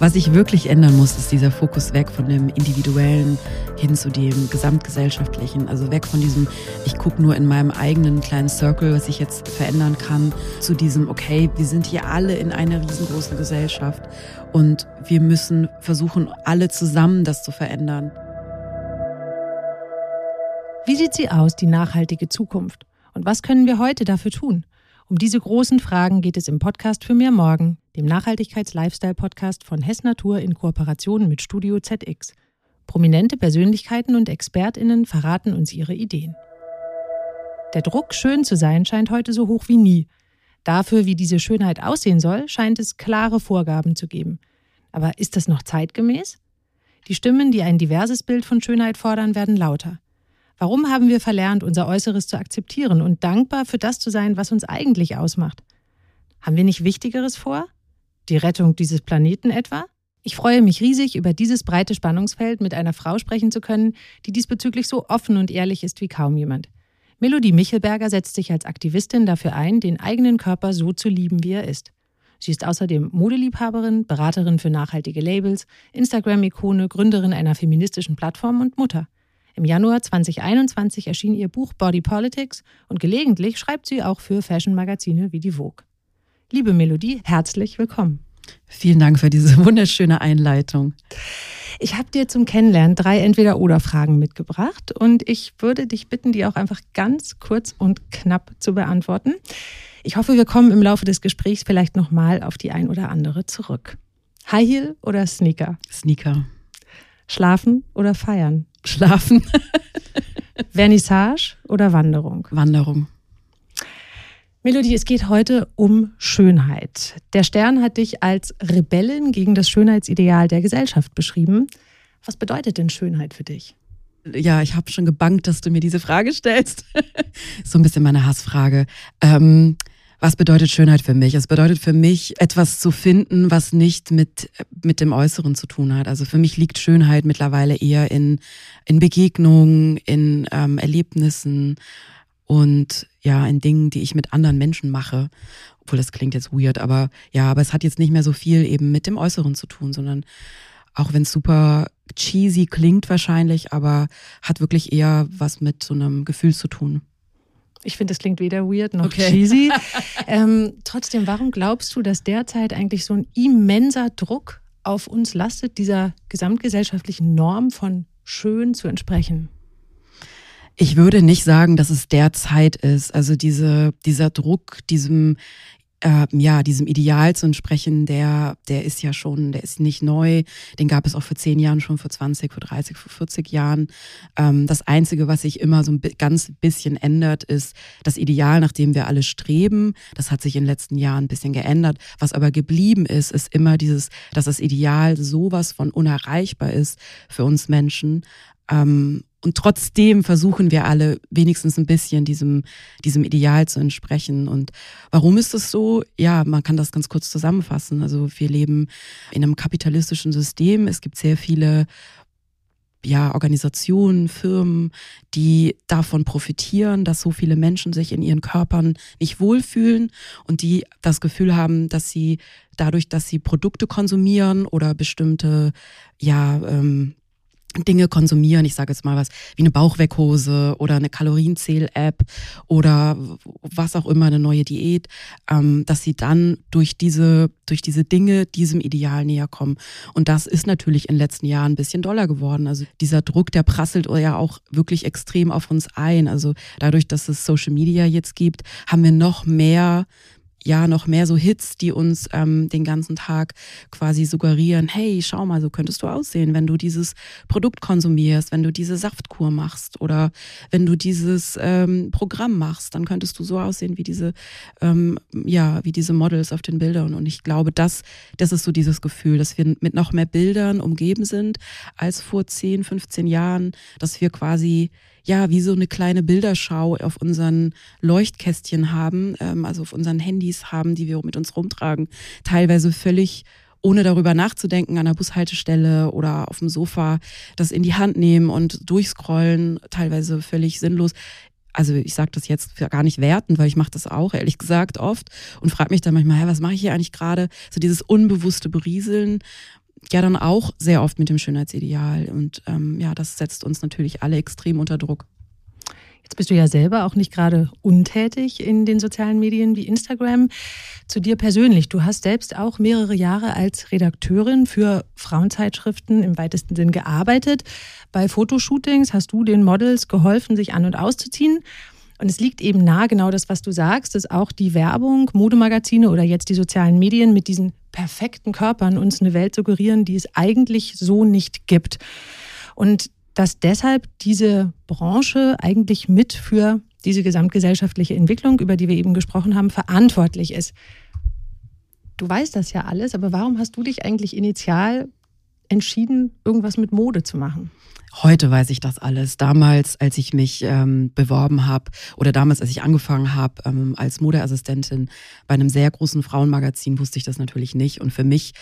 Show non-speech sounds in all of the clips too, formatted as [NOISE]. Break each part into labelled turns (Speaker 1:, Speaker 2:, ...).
Speaker 1: Was sich wirklich ändern muss, ist dieser Fokus weg von dem Individuellen hin zu dem Gesamtgesellschaftlichen. Also weg von diesem, ich gucke nur in meinem eigenen kleinen Circle, was ich jetzt verändern kann, zu diesem, okay, wir sind hier alle in einer riesengroßen Gesellschaft und wir müssen versuchen, alle zusammen das zu verändern.
Speaker 2: Wie sieht sie aus, die nachhaltige Zukunft? Und was können wir heute dafür tun? Um diese großen Fragen geht es im Podcast für mehr morgen, dem Nachhaltigkeits-Lifestyle-Podcast von Hess Natur in Kooperation mit Studio ZX. Prominente Persönlichkeiten und ExpertInnen verraten uns ihre Ideen. Der Druck, schön zu sein, scheint heute so hoch wie nie. Dafür, wie diese Schönheit aussehen soll, scheint es klare Vorgaben zu geben. Aber ist das noch zeitgemäß? Die Stimmen, die ein diverses Bild von Schönheit fordern, werden lauter. Warum haben wir verlernt, unser Äußeres zu akzeptieren und dankbar für das zu sein, was uns eigentlich ausmacht? Haben wir nicht Wichtigeres vor? Die Rettung dieses Planeten etwa? Ich freue mich riesig, über dieses breite Spannungsfeld mit einer Frau sprechen zu können, die diesbezüglich so offen und ehrlich ist wie kaum jemand. Melodie Michelberger setzt sich als Aktivistin dafür ein, den eigenen Körper so zu lieben, wie er ist. Sie ist außerdem Modeliebhaberin, Beraterin für nachhaltige Labels, Instagram-Ikone, Gründerin einer feministischen Plattform und Mutter. Im Januar 2021 erschien ihr Buch Body Politics und gelegentlich schreibt sie auch für Fashion-Magazine wie die Vogue. Liebe Melodie, herzlich willkommen.
Speaker 1: Vielen Dank für diese [LAUGHS] wunderschöne Einleitung.
Speaker 2: Ich habe dir zum Kennenlernen drei Entweder-Oder-Fragen mitgebracht und ich würde dich bitten, die auch einfach ganz kurz und knapp zu beantworten. Ich hoffe, wir kommen im Laufe des Gesprächs vielleicht nochmal auf die ein oder andere zurück. High Heel oder Sneaker?
Speaker 1: Sneaker.
Speaker 2: Schlafen oder feiern?
Speaker 1: Schlafen. [LAUGHS]
Speaker 2: Vernissage oder Wanderung?
Speaker 1: Wanderung.
Speaker 2: Melodie, es geht heute um Schönheit. Der Stern hat dich als Rebellin gegen das Schönheitsideal der Gesellschaft beschrieben. Was bedeutet denn Schönheit für dich?
Speaker 1: Ja, ich habe schon gebankt, dass du mir diese Frage stellst. [LAUGHS] so ein bisschen meine Hassfrage. Ähm, was bedeutet Schönheit für mich? Es bedeutet für mich, etwas zu finden, was nicht mit, mit dem Äußeren zu tun hat. Also für mich liegt Schönheit mittlerweile eher in, in Begegnungen, in ähm, Erlebnissen und ja, in Dingen, die ich mit anderen Menschen mache. Obwohl das klingt jetzt weird, aber ja, aber es hat jetzt nicht mehr so viel eben mit dem Äußeren zu tun, sondern auch wenn es super cheesy klingt wahrscheinlich, aber hat wirklich eher was mit so einem Gefühl zu tun.
Speaker 2: Ich finde, das klingt weder weird noch okay. cheesy. [LAUGHS] ähm, trotzdem, warum glaubst du, dass derzeit eigentlich so ein immenser Druck auf uns lastet, dieser gesamtgesellschaftlichen Norm von schön zu entsprechen?
Speaker 1: Ich würde nicht sagen, dass es derzeit ist. Also diese, dieser Druck, diesem äh, ja, diesem Ideal zu entsprechen, der, der ist ja schon, der ist nicht neu. Den gab es auch vor zehn Jahren schon, vor 20, vor 30, vor 40 Jahren. Ähm, das Einzige, was sich immer so ein ganz bisschen ändert, ist das Ideal, nach dem wir alle streben. Das hat sich in den letzten Jahren ein bisschen geändert. Was aber geblieben ist, ist immer dieses, dass das Ideal sowas von unerreichbar ist für uns Menschen. Ähm, und trotzdem versuchen wir alle wenigstens ein bisschen diesem, diesem Ideal zu entsprechen. Und warum ist das so? Ja, man kann das ganz kurz zusammenfassen. Also wir leben in einem kapitalistischen System. Es gibt sehr viele ja, Organisationen, Firmen, die davon profitieren, dass so viele Menschen sich in ihren Körpern nicht wohlfühlen und die das Gefühl haben, dass sie dadurch, dass sie Produkte konsumieren oder bestimmte ja, ähm, Dinge konsumieren, ich sage jetzt mal was, wie eine Bauchweghose oder eine Kalorienzähl-App oder was auch immer, eine neue Diät, ähm, dass sie dann durch diese, durch diese Dinge diesem Ideal näher kommen. Und das ist natürlich in den letzten Jahren ein bisschen doller geworden. Also dieser Druck, der prasselt ja auch wirklich extrem auf uns ein. Also dadurch, dass es Social Media jetzt gibt, haben wir noch mehr ja noch mehr so Hits, die uns ähm, den ganzen Tag quasi suggerieren, hey, schau mal, so könntest du aussehen, wenn du dieses Produkt konsumierst, wenn du diese Saftkur machst oder wenn du dieses ähm, Programm machst, dann könntest du so aussehen wie diese, ähm, ja, wie diese Models auf den Bildern. Und ich glaube, das, das ist so dieses Gefühl, dass wir mit noch mehr Bildern umgeben sind als vor 10, 15 Jahren, dass wir quasi ja, wie so eine kleine Bilderschau auf unseren Leuchtkästchen haben, ähm, also auf unseren Handys haben, die wir mit uns rumtragen, teilweise völlig ohne darüber nachzudenken an der Bushaltestelle oder auf dem Sofa das in die Hand nehmen und durchscrollen, teilweise völlig sinnlos. Also ich sage das jetzt gar nicht werten, weil ich mache das auch, ehrlich gesagt, oft und frage mich dann manchmal, hey, was mache ich hier eigentlich gerade? So dieses unbewusste Berieseln ja dann auch sehr oft mit dem Schönheitsideal. Und ähm, ja, das setzt uns natürlich alle extrem unter Druck.
Speaker 2: Jetzt bist du ja selber auch nicht gerade untätig in den sozialen Medien wie Instagram. Zu dir persönlich. Du hast selbst auch mehrere Jahre als Redakteurin für Frauenzeitschriften im weitesten Sinn gearbeitet. Bei Fotoshootings hast du den Models geholfen, sich an und auszuziehen. Und es liegt eben nahe, genau das, was du sagst, dass auch die Werbung, Modemagazine oder jetzt die sozialen Medien mit diesen perfekten Körpern uns eine Welt suggerieren, die es eigentlich so nicht gibt. Und dass deshalb diese Branche eigentlich mit für diese gesamtgesellschaftliche Entwicklung, über die wir eben gesprochen haben, verantwortlich ist. Du weißt das ja alles, aber warum hast du dich eigentlich initial entschieden, irgendwas mit Mode zu machen?
Speaker 1: Heute weiß ich das alles. Damals, als ich mich ähm, beworben habe oder damals, als ich angefangen habe ähm, als Modeassistentin bei einem sehr großen Frauenmagazin, wusste ich das natürlich nicht. Und für mich,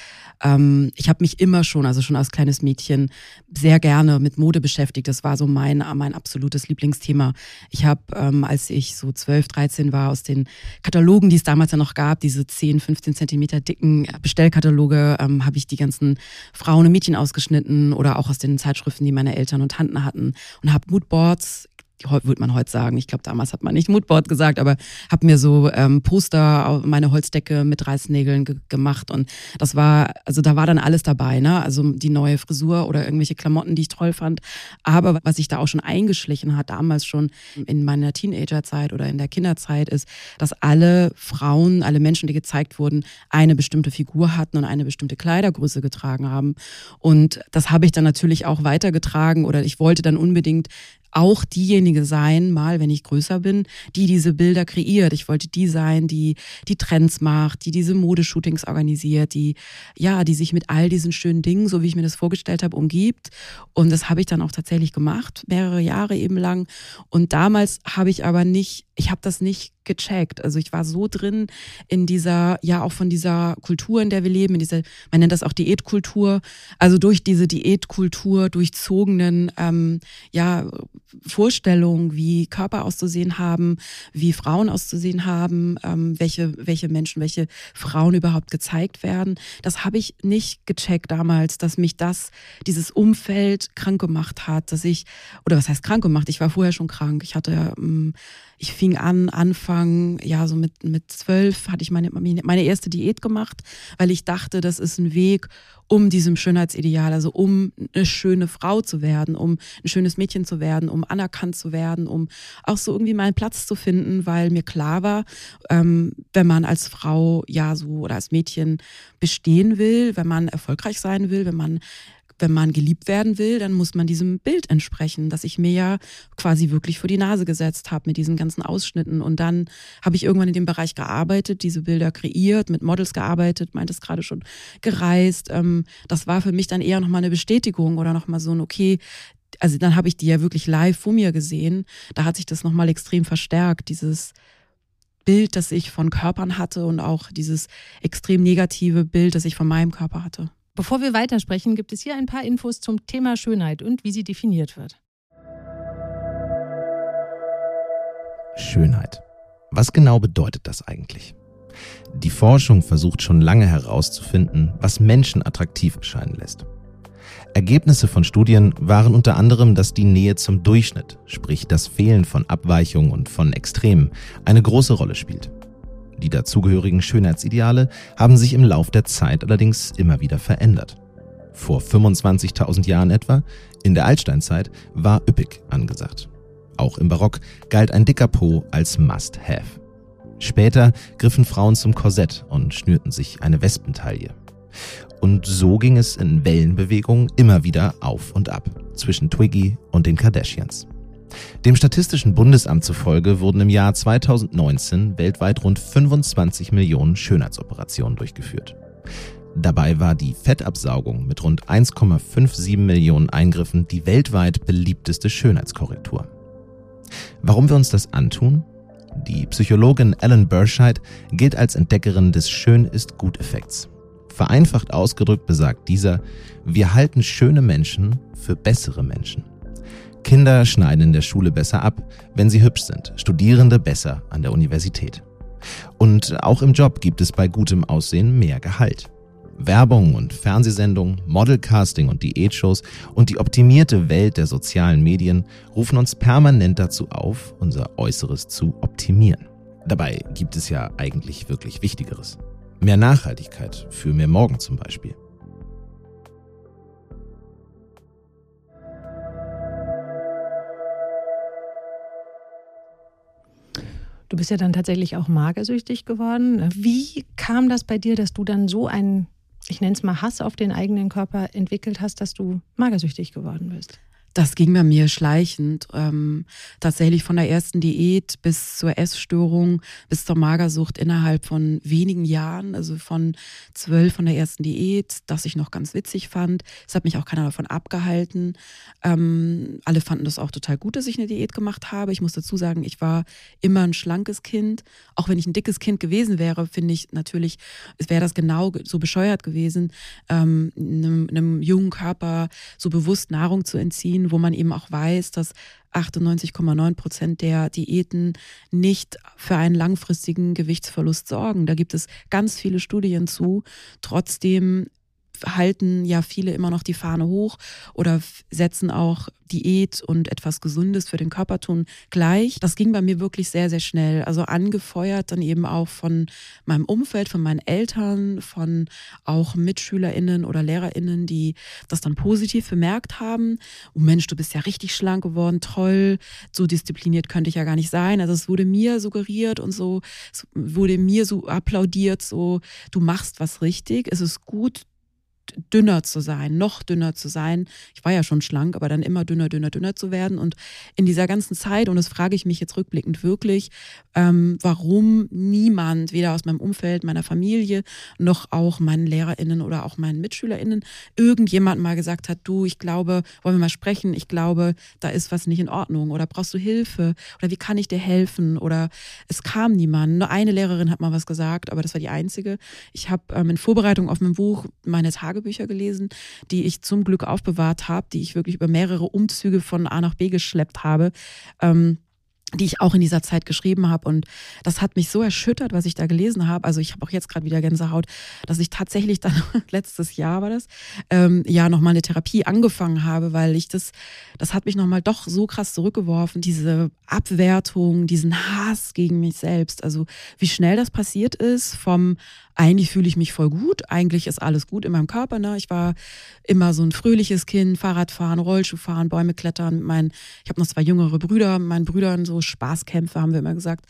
Speaker 1: ähm, ich habe mich immer schon, also schon als kleines Mädchen, sehr gerne mit Mode beschäftigt. Das war so mein, mein absolutes Lieblingsthema. Ich habe, ähm, als ich so 12, 13 war, aus den Katalogen, die es damals ja noch gab, diese 10, 15 Zentimeter dicken Bestellkataloge, ähm, habe ich die ganzen Frauen und Mädchen ausgeschnitten oder auch aus den Zeitschriften, die meine Eltern und Tanten hatten und habe Moodboards würde man heute sagen. Ich glaube, damals hat man nicht Moodboard gesagt, aber habe mir so ähm, Poster auf meine Holzdecke mit Reißnägeln ge gemacht und das war, also da war dann alles dabei, ne? Also die neue Frisur oder irgendwelche Klamotten, die ich toll fand. Aber was sich da auch schon eingeschlichen hat, damals schon in meiner Teenagerzeit oder in der Kinderzeit, ist, dass alle Frauen, alle Menschen, die gezeigt wurden, eine bestimmte Figur hatten und eine bestimmte Kleidergröße getragen haben. Und das habe ich dann natürlich auch weitergetragen oder ich wollte dann unbedingt auch diejenige sein, mal wenn ich größer bin, die diese Bilder kreiert. Ich wollte die sein, die die Trends macht, die diese Modeshootings organisiert, die ja, die sich mit all diesen schönen Dingen, so wie ich mir das vorgestellt habe, umgibt. Und das habe ich dann auch tatsächlich gemacht, mehrere Jahre eben lang. Und damals habe ich aber nicht, ich habe das nicht gecheckt. Also ich war so drin in dieser, ja auch von dieser Kultur, in der wir leben, in dieser, man nennt das auch Diätkultur, also durch diese Diätkultur durchzogenen, ähm, ja, Vorstellungen, wie Körper auszusehen haben, wie Frauen auszusehen haben, ähm, welche, welche Menschen, welche Frauen überhaupt gezeigt werden. Das habe ich nicht gecheckt damals, dass mich das, dieses Umfeld krank gemacht hat, dass ich, oder was heißt krank gemacht? Ich war vorher schon krank. Ich hatte, ähm, ich fing an, Anfang, ja, so mit, mit zwölf hatte ich meine, meine erste Diät gemacht, weil ich dachte, das ist ein Weg, um diesem Schönheitsideal, also um eine schöne Frau zu werden, um ein schönes Mädchen zu werden, um anerkannt zu werden, um auch so irgendwie meinen Platz zu finden, weil mir klar war, ähm, wenn man als Frau ja so oder als Mädchen bestehen will, wenn man erfolgreich sein will, wenn man wenn man geliebt werden will, dann muss man diesem Bild entsprechen, das ich mir ja quasi wirklich vor die Nase gesetzt habe mit diesen ganzen Ausschnitten. Und dann habe ich irgendwann in dem Bereich gearbeitet, diese Bilder kreiert, mit Models gearbeitet, meint es gerade schon gereist. Ähm, das war für mich dann eher nochmal eine Bestätigung oder nochmal so ein, okay, also dann habe ich die ja wirklich live vor mir gesehen. Da hat sich das nochmal extrem verstärkt, dieses Bild, das ich von Körpern hatte und auch dieses extrem negative Bild, das ich von meinem Körper hatte.
Speaker 2: Bevor wir weitersprechen, gibt es hier ein paar Infos zum Thema Schönheit und wie sie definiert wird.
Speaker 3: Schönheit. Was genau bedeutet das eigentlich? Die Forschung versucht schon lange herauszufinden, was Menschen attraktiv erscheinen lässt. Ergebnisse von Studien waren unter anderem, dass die Nähe zum Durchschnitt, sprich das Fehlen von Abweichungen und von Extremen, eine große Rolle spielt. Die dazugehörigen Schönheitsideale haben sich im Lauf der Zeit allerdings immer wieder verändert. Vor 25.000 Jahren etwa, in der Altsteinzeit, war üppig angesagt. Auch im Barock galt ein dicker Po als Must-Have. Später griffen Frauen zum Korsett und schnürten sich eine Wespentaille. Und so ging es in Wellenbewegungen immer wieder auf und ab zwischen Twiggy und den Kardashians. Dem Statistischen Bundesamt zufolge wurden im Jahr 2019 weltweit rund 25 Millionen Schönheitsoperationen durchgeführt. Dabei war die Fettabsaugung mit rund 1,57 Millionen Eingriffen die weltweit beliebteste Schönheitskorrektur. Warum wir uns das antun? Die Psychologin Ellen Burscheid gilt als Entdeckerin des Schön ist gut Effekts. Vereinfacht ausgedrückt besagt dieser, wir halten schöne Menschen für bessere Menschen. Kinder schneiden in der Schule besser ab, wenn sie hübsch sind, Studierende besser an der Universität. Und auch im Job gibt es bei gutem Aussehen mehr Gehalt. Werbung und Fernsehsendungen, Modelcasting und Diätshows und die optimierte Welt der sozialen Medien rufen uns permanent dazu auf, unser Äußeres zu optimieren. Dabei gibt es ja eigentlich wirklich Wichtigeres. Mehr Nachhaltigkeit für mehr Morgen zum Beispiel.
Speaker 2: Du bist ja dann tatsächlich auch magersüchtig geworden. Wie kam das bei dir, dass du dann so einen, ich nenne es mal Hass auf den eigenen Körper entwickelt hast, dass du magersüchtig geworden bist?
Speaker 1: Das ging bei mir schleichend. Ähm, tatsächlich von der ersten Diät bis zur Essstörung, bis zur Magersucht innerhalb von wenigen Jahren. Also von zwölf von der ersten Diät, das ich noch ganz witzig fand. Es hat mich auch keiner davon abgehalten. Ähm, alle fanden das auch total gut, dass ich eine Diät gemacht habe. Ich muss dazu sagen, ich war immer ein schlankes Kind. Auch wenn ich ein dickes Kind gewesen wäre, finde ich natürlich, es wäre das genau so bescheuert gewesen, ähm, einem, einem jungen Körper so bewusst Nahrung zu entziehen wo man eben auch weiß, dass 98,9 Prozent der Diäten nicht für einen langfristigen Gewichtsverlust sorgen. Da gibt es ganz viele Studien zu. Trotzdem halten ja viele immer noch die Fahne hoch oder setzen auch Diät und etwas Gesundes für den Körper tun gleich. Das ging bei mir wirklich sehr, sehr schnell. Also angefeuert dann eben auch von meinem Umfeld, von meinen Eltern, von auch MitschülerInnen oder LehrerInnen, die das dann positiv bemerkt haben. Oh Mensch, du bist ja richtig schlank geworden, toll, so diszipliniert könnte ich ja gar nicht sein. Also es wurde mir suggeriert und so, es wurde mir so applaudiert, so, du machst was richtig, es ist gut, dünner zu sein, noch dünner zu sein. Ich war ja schon schlank, aber dann immer dünner, dünner, dünner zu werden. Und in dieser ganzen Zeit, und das frage ich mich jetzt rückblickend wirklich, ähm, warum niemand, weder aus meinem Umfeld, meiner Familie, noch auch meinen LehrerInnen oder auch meinen MitschülerInnen, irgendjemand mal gesagt hat, du, ich glaube, wollen wir mal sprechen, ich glaube, da ist was nicht in Ordnung oder brauchst du Hilfe oder wie kann ich dir helfen oder es kam niemand. Nur eine Lehrerin hat mal was gesagt, aber das war die einzige. Ich habe ähm, in Vorbereitung auf mein Buch meine Tage Tagebücher gelesen, die ich zum Glück aufbewahrt habe, die ich wirklich über mehrere Umzüge von A nach B geschleppt habe. Ähm, die ich auch in dieser Zeit geschrieben habe. Und das hat mich so erschüttert, was ich da gelesen habe. Also ich habe auch jetzt gerade wieder Gänsehaut, dass ich tatsächlich dann [LAUGHS] letztes Jahr war das, ähm, ja, nochmal eine Therapie angefangen habe, weil ich das, das hat mich nochmal doch so krass zurückgeworfen, diese Abwertung, diesen Hass gegen mich selbst. Also wie schnell das passiert ist vom eigentlich fühle ich mich voll gut, eigentlich ist alles gut in meinem Körper. Ne? Ich war immer so ein fröhliches Kind, Fahrradfahren, Rollschuhfahren, Bäume klettern. Mein, ich habe noch zwei jüngere Brüder, meinen Brüdern so Spaßkämpfe, haben wir immer gesagt.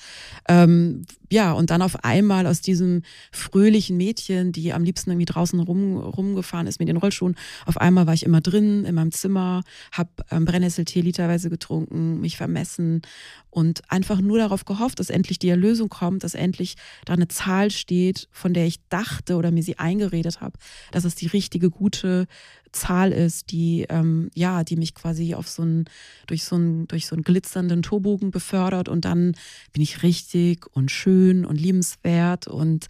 Speaker 1: Ähm, ja, und dann auf einmal aus diesem fröhlichen Mädchen, die am liebsten irgendwie draußen rum, rumgefahren ist mit den Rollschuhen, auf einmal war ich immer drin in meinem Zimmer, habe ähm, Brennnesseltee literweise getrunken, mich vermessen und einfach nur darauf gehofft, dass endlich die Erlösung kommt, dass endlich da eine Zahl steht, von der ich dachte oder mir sie eingeredet habe, dass es die richtige, gute Zahl ist, die ähm, ja, die mich quasi auf so einen, durch so einen, durch so einen glitzernden Torbogen befördert und dann bin ich richtig und schön und liebenswert und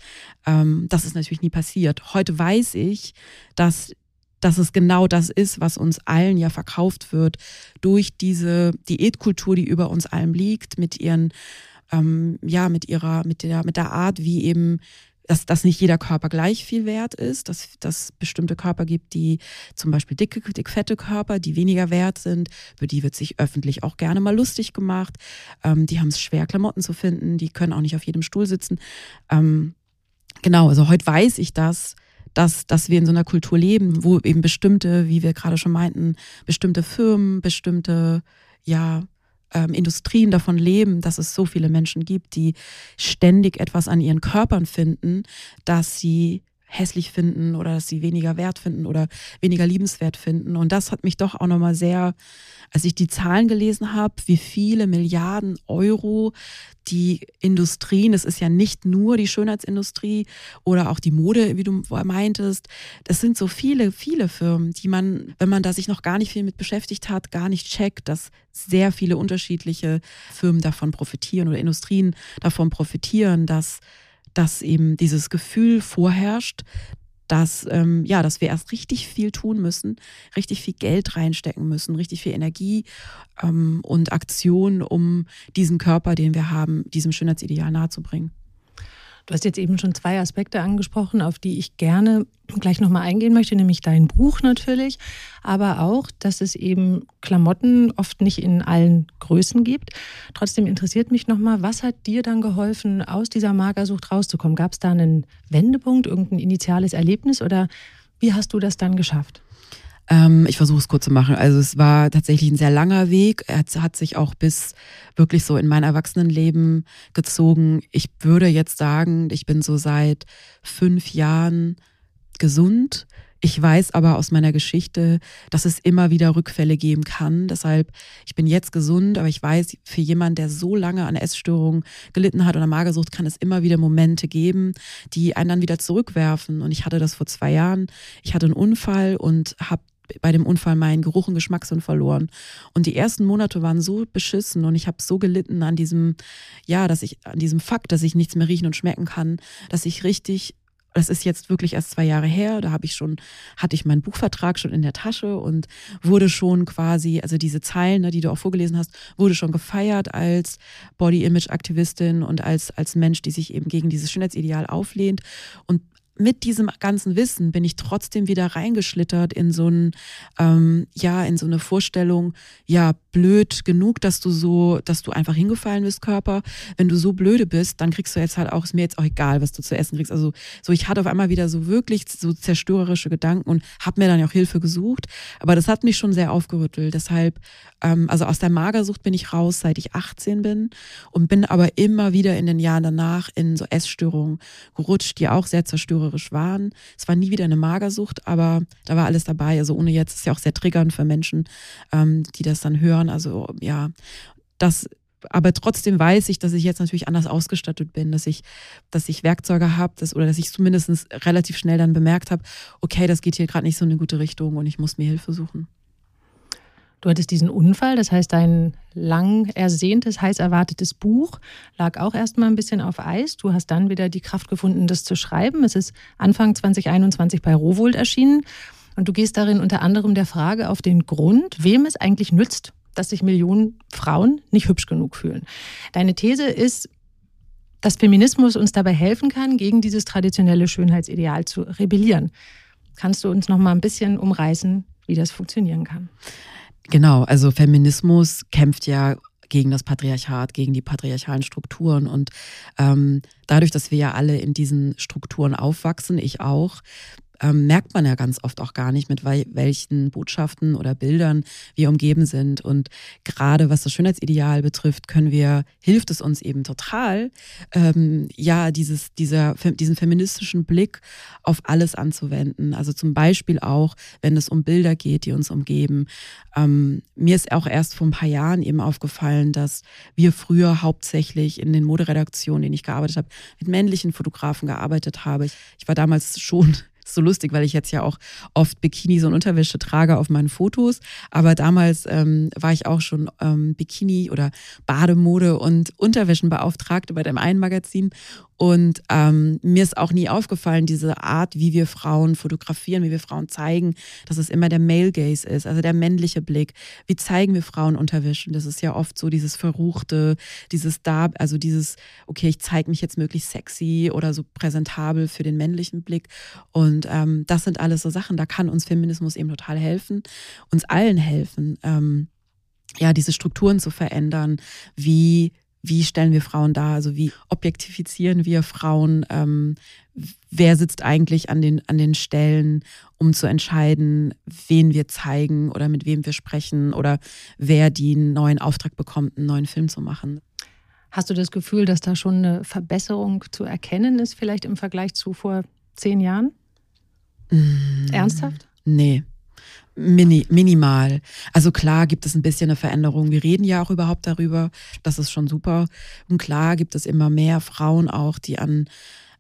Speaker 1: ähm, das ist natürlich nie passiert. Heute weiß ich, dass dass es genau das ist, was uns allen ja verkauft wird durch diese Diätkultur, die über uns allen liegt, mit ihren ähm, ja mit ihrer mit der mit der Art, wie eben dass, dass nicht jeder Körper gleich viel wert ist, dass dass bestimmte Körper gibt, die zum Beispiel dicke, dick fette Körper, die weniger wert sind, über die wird sich öffentlich auch gerne mal lustig gemacht. Ähm, die haben es schwer, Klamotten zu finden, die können auch nicht auf jedem Stuhl sitzen. Ähm, genau, also heute weiß ich das, dass, dass wir in so einer Kultur leben, wo eben bestimmte, wie wir gerade schon meinten, bestimmte Firmen, bestimmte, ja, ähm, Industrien davon leben, dass es so viele Menschen gibt, die ständig etwas an ihren Körpern finden, dass sie hässlich finden oder dass sie weniger wert finden oder weniger liebenswert finden. Und das hat mich doch auch nochmal sehr, als ich die Zahlen gelesen habe, wie viele Milliarden Euro die Industrien, das ist ja nicht nur die Schönheitsindustrie oder auch die Mode, wie du meintest, das sind so viele, viele Firmen, die man, wenn man da sich noch gar nicht viel mit beschäftigt hat, gar nicht checkt, dass sehr viele unterschiedliche Firmen davon profitieren oder Industrien davon profitieren, dass dass eben dieses Gefühl vorherrscht, dass, ähm, ja, dass wir erst richtig viel tun müssen, richtig viel Geld reinstecken müssen, richtig viel Energie ähm, und Aktion, um diesen Körper, den wir haben, diesem Schönheitsideal nahezubringen.
Speaker 2: Du hast jetzt eben schon zwei Aspekte angesprochen, auf die ich gerne gleich nochmal eingehen möchte, nämlich dein Buch natürlich, aber auch, dass es eben Klamotten oft nicht in allen Größen gibt. Trotzdem interessiert mich nochmal, was hat dir dann geholfen, aus dieser Magersucht rauszukommen? Gab es da einen Wendepunkt, irgendein initiales Erlebnis oder wie hast du das dann geschafft?
Speaker 1: Ähm, ich versuche es kurz zu machen. Also es war tatsächlich ein sehr langer Weg. Er hat, hat sich auch bis wirklich so in mein Erwachsenenleben gezogen. Ich würde jetzt sagen, ich bin so seit fünf Jahren gesund. Ich weiß aber aus meiner Geschichte, dass es immer wieder Rückfälle geben kann. Deshalb, ich bin jetzt gesund, aber ich weiß, für jemanden, der so lange an Essstörungen gelitten hat oder Magersucht, kann es immer wieder Momente geben, die einen dann wieder zurückwerfen. Und ich hatte das vor zwei Jahren. Ich hatte einen Unfall und habe bei dem Unfall meinen Geruch und Geschmackssinn verloren. Und die ersten Monate waren so beschissen und ich habe so gelitten an diesem, ja, dass ich, an diesem Fakt, dass ich nichts mehr riechen und schmecken kann, dass ich richtig das ist jetzt wirklich erst zwei Jahre her. Da habe ich schon, hatte ich meinen Buchvertrag schon in der Tasche und wurde schon quasi, also diese Zeilen, ne, die du auch vorgelesen hast, wurde schon gefeiert als Body-Image-Aktivistin und als, als Mensch, die sich eben gegen dieses Schönheitsideal auflehnt. Und mit diesem ganzen Wissen bin ich trotzdem wieder reingeschlittert in so ein, ähm, ja, in so eine Vorstellung, ja, blöd genug, dass du so, dass du einfach hingefallen bist, Körper. Wenn du so blöde bist, dann kriegst du jetzt halt auch, ist mir jetzt auch egal, was du zu essen kriegst. Also so, ich hatte auf einmal wieder so wirklich so zerstörerische Gedanken und habe mir dann auch Hilfe gesucht. Aber das hat mich schon sehr aufgerüttelt. Deshalb, ähm, also aus der Magersucht bin ich raus, seit ich 18 bin und bin aber immer wieder in den Jahren danach in so Essstörungen gerutscht, die auch sehr zerstörerisch waren. Es war nie wieder eine Magersucht, aber da war alles dabei. Also ohne jetzt ist ja auch sehr triggernd für Menschen, ähm, die das dann hören. Also ja, das aber trotzdem weiß ich, dass ich jetzt natürlich anders ausgestattet bin, dass ich, dass ich Werkzeuge habe, dass, oder dass ich zumindest relativ schnell dann bemerkt habe, okay, das geht hier gerade nicht so in eine gute Richtung und ich muss mir Hilfe suchen.
Speaker 2: Du hattest diesen Unfall, das heißt, dein lang ersehntes, heiß erwartetes Buch lag auch erstmal ein bisschen auf Eis. Du hast dann wieder die Kraft gefunden, das zu schreiben. Es ist Anfang 2021 bei Rowold erschienen. Und du gehst darin unter anderem der Frage auf den Grund, wem es eigentlich nützt, dass sich Millionen Frauen nicht hübsch genug fühlen. Deine These ist, dass Feminismus uns dabei helfen kann, gegen dieses traditionelle Schönheitsideal zu rebellieren. Kannst du uns noch mal ein bisschen umreißen, wie das funktionieren kann?
Speaker 1: Genau, also Feminismus kämpft ja gegen das Patriarchat, gegen die patriarchalen Strukturen. Und ähm, dadurch, dass wir ja alle in diesen Strukturen aufwachsen, ich auch, ähm, merkt man ja ganz oft auch gar nicht, mit welchen Botschaften oder Bildern wir umgeben sind. Und gerade was das Schönheitsideal betrifft, können wir, hilft es uns eben total, ähm, ja, dieses, dieser, diesen feministischen Blick auf alles anzuwenden. Also zum Beispiel auch, wenn es um Bilder geht, die uns umgeben. Ähm, mir ist auch erst vor ein paar Jahren eben aufgefallen, dass wir früher hauptsächlich in den Moderedaktionen, in denen ich gearbeitet habe, mit männlichen Fotografen gearbeitet habe. Ich, ich war damals schon so lustig, weil ich jetzt ja auch oft Bikinis und Unterwäsche trage auf meinen Fotos. Aber damals ähm, war ich auch schon ähm, Bikini oder Bademode und Unterwäschenbeauftragte bei dem einen Magazin. Und ähm, mir ist auch nie aufgefallen, diese Art, wie wir Frauen fotografieren, wie wir Frauen zeigen, dass es immer der Male Gaze ist, also der männliche Blick. Wie zeigen wir Frauen Unterwäsche? Das ist ja oft so dieses Verruchte, dieses da, also dieses, okay, ich zeige mich jetzt möglichst sexy oder so präsentabel für den männlichen Blick. Und ähm, das sind alles so Sachen, da kann uns Feminismus eben total helfen, uns allen helfen, ähm, ja, diese Strukturen zu verändern, wie wie stellen wir Frauen dar, also wie objektifizieren wir Frauen, ähm, wer sitzt eigentlich an den, an den Stellen, um zu entscheiden, wen wir zeigen oder mit wem wir sprechen oder wer den neuen Auftrag bekommt, einen neuen Film zu machen.
Speaker 2: Hast du das Gefühl, dass da schon eine Verbesserung zu erkennen ist, vielleicht im Vergleich zu vor zehn Jahren?
Speaker 1: Mmh,
Speaker 2: Ernsthaft?
Speaker 1: Nee. Mini, minimal. Also klar gibt es ein bisschen eine Veränderung. Wir reden ja auch überhaupt darüber. Das ist schon super. Und klar gibt es immer mehr Frauen auch, die an